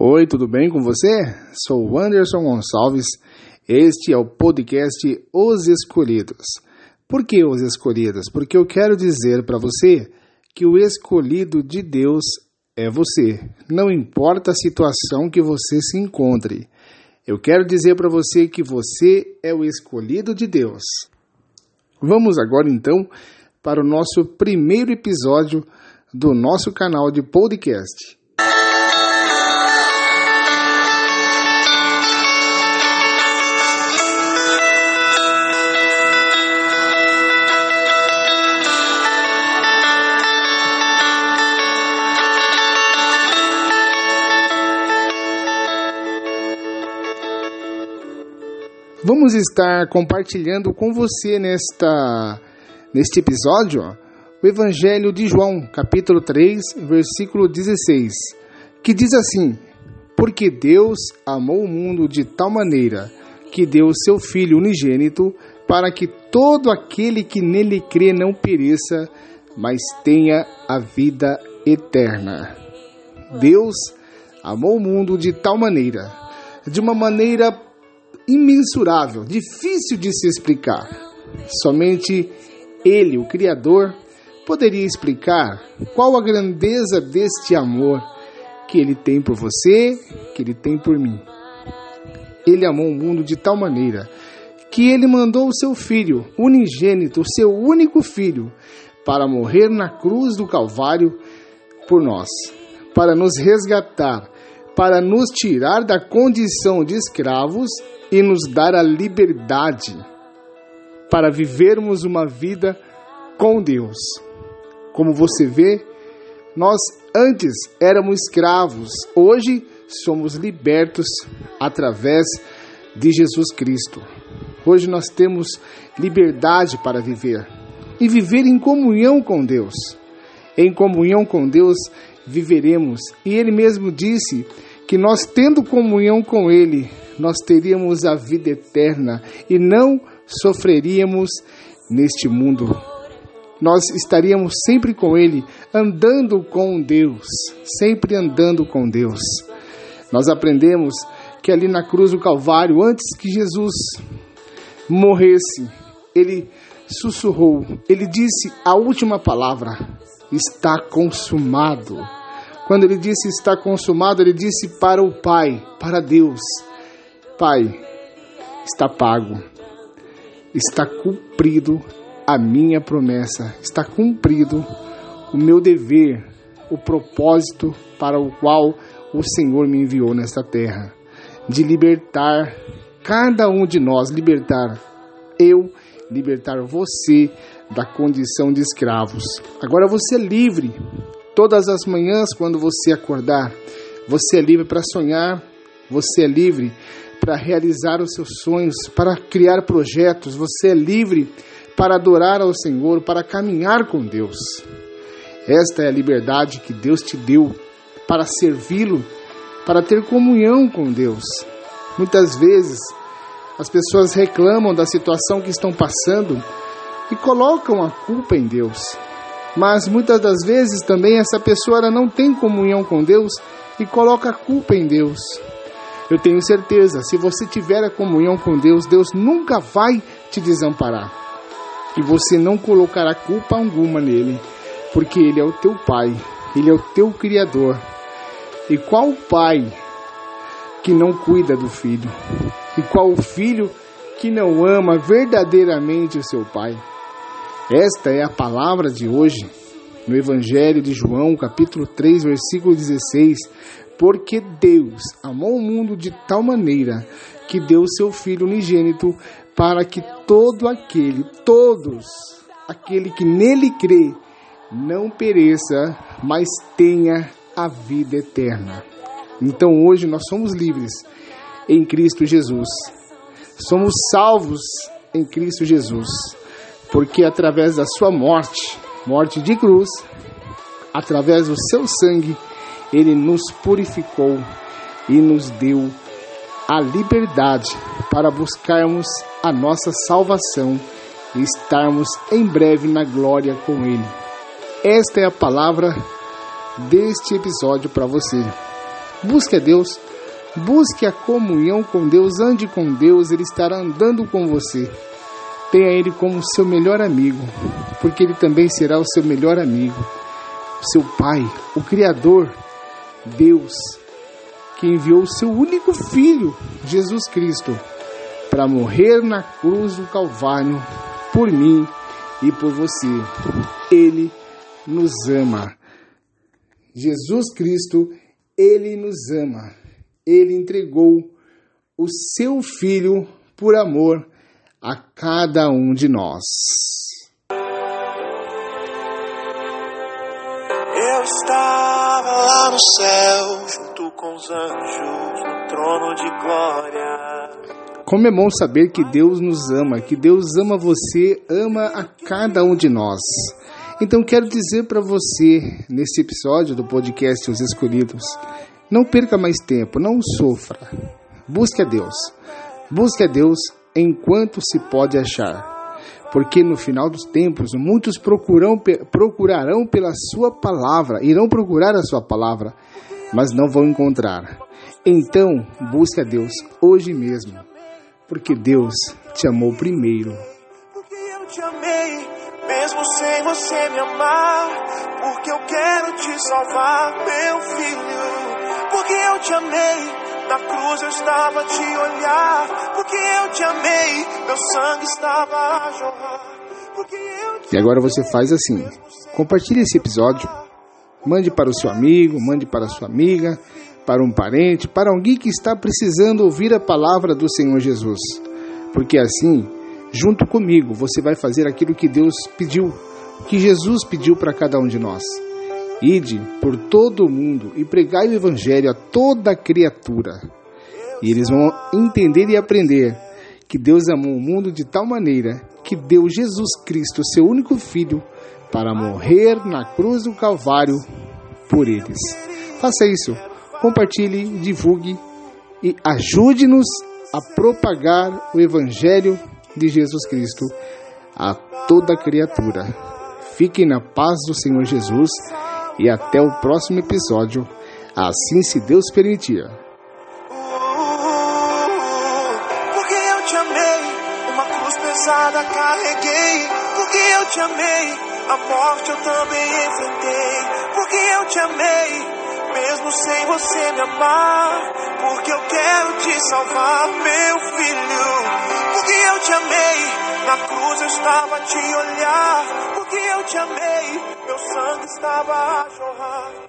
Oi, tudo bem com você? Sou Anderson Gonçalves. Este é o podcast Os Escolhidos. Por que os escolhidos? Porque eu quero dizer para você que o escolhido de Deus é você. Não importa a situação que você se encontre. Eu quero dizer para você que você é o escolhido de Deus. Vamos agora então para o nosso primeiro episódio do nosso canal de podcast. Vamos estar compartilhando com você nesta neste episódio o Evangelho de João, capítulo 3, versículo 16, que diz assim: Porque Deus amou o mundo de tal maneira que deu seu Filho unigênito para que todo aquele que nele crê não pereça, mas tenha a vida eterna. Deus amou o mundo de tal maneira, de uma maneira imensurável, difícil de se explicar. Somente Ele, o Criador, poderia explicar qual a grandeza deste amor que Ele tem por você, que Ele tem por mim. Ele amou o mundo de tal maneira que Ele mandou o seu Filho, unigênito, o seu único Filho, para morrer na cruz do Calvário por nós, para nos resgatar, para nos tirar da condição de escravos e nos dar a liberdade para vivermos uma vida com Deus. Como você vê, nós antes éramos escravos, hoje somos libertos através de Jesus Cristo. Hoje nós temos liberdade para viver e viver em comunhão com Deus. Em comunhão com Deus viveremos. E Ele mesmo disse que nós, tendo comunhão com Ele, nós teríamos a vida eterna e não sofreríamos neste mundo. Nós estaríamos sempre com Ele, andando com Deus, sempre andando com Deus. Nós aprendemos que ali na cruz do Calvário, antes que Jesus morresse, Ele sussurrou, Ele disse a última palavra: está consumado. Quando ele disse está consumado, ele disse para o Pai, para Deus: Pai, está pago, está cumprido a minha promessa, está cumprido o meu dever, o propósito para o qual o Senhor me enviou nesta terra, de libertar cada um de nós, libertar eu, libertar você da condição de escravos. Agora você é livre. Todas as manhãs, quando você acordar, você é livre para sonhar, você é livre para realizar os seus sonhos, para criar projetos, você é livre para adorar ao Senhor, para caminhar com Deus. Esta é a liberdade que Deus te deu para servi-lo, para ter comunhão com Deus. Muitas vezes as pessoas reclamam da situação que estão passando e colocam a culpa em Deus. Mas muitas das vezes também essa pessoa não tem comunhão com Deus e coloca a culpa em Deus. Eu tenho certeza, se você tiver a comunhão com Deus, Deus nunca vai te desamparar. E você não colocará culpa alguma nele, porque ele é o teu pai, ele é o teu criador. E qual pai que não cuida do filho? E qual filho que não ama verdadeiramente o seu pai? Esta é a palavra de hoje, no Evangelho de João, capítulo 3, versículo 16, porque Deus amou o mundo de tal maneira que deu o seu Filho unigênito para que todo aquele, todos, aquele que nele crê, não pereça, mas tenha a vida eterna. Então hoje nós somos livres em Cristo Jesus. Somos salvos em Cristo Jesus, porque através da sua morte, morte de cruz, através do seu sangue, ele nos purificou e nos deu a liberdade para buscarmos a nossa salvação e estarmos em breve na glória com Ele. Esta é a palavra deste episódio para você. Busque a Deus, busque a comunhão com Deus, ande com Deus, Ele estará andando com você. Tenha Ele como seu melhor amigo, porque Ele também será o seu melhor amigo, seu Pai, o Criador, Deus, que enviou o seu único Filho, Jesus Cristo, para morrer na cruz do Calvário por mim e por você. Ele nos ama. Jesus Cristo, Ele nos ama. Ele entregou o seu Filho por amor a cada um de nós. Lá no céu, junto com os anjos, no trono de glória. Como é bom saber que Deus nos ama, que Deus ama você, ama a cada um de nós. Então quero dizer para você, nesse episódio do podcast Os Escolhidos, não perca mais tempo, não sofra. Busque a Deus. Busque a Deus enquanto se pode achar. Porque no final dos tempos, muitos procuram, procurarão pela sua palavra, irão procurar a sua palavra, mas não vão encontrar. Então, busque a Deus hoje mesmo porque Deus te amou primeiro. Porque eu te amei, mesmo sem você me amar. Porque eu quero te salvar, meu filho. Porque eu te amei, na cruz eu estava a te olhar. Porque eu te amei, meu sangue estava a jorrar. E agora você faz assim: compartilhe esse episódio, mande para o seu amigo, mande para a sua amiga para um parente, para alguém que está precisando ouvir a palavra do Senhor Jesus. Porque assim, junto comigo, você vai fazer aquilo que Deus pediu, que Jesus pediu para cada um de nós. Ide por todo o mundo e pregai o Evangelho a toda criatura. E eles vão entender e aprender que Deus amou o mundo de tal maneira que deu Jesus Cristo, seu único Filho, para morrer na cruz do Calvário por eles. Faça isso compartilhe, divulgue e ajude-nos a propagar o Evangelho de Jesus Cristo a toda criatura. Fiquem na paz do Senhor Jesus e até o próximo episódio, assim se Deus permitir. Porque eu te amei, uma cruz pesada carreguei. Porque eu te amei, a morte eu também enfrentei. Porque eu te amei mesmo sem você me amar. Porque eu quero te salvar, meu filho. Porque eu te amei, na cruz eu estava a te olhar. Porque eu te amei, meu sangue estava a your hearts.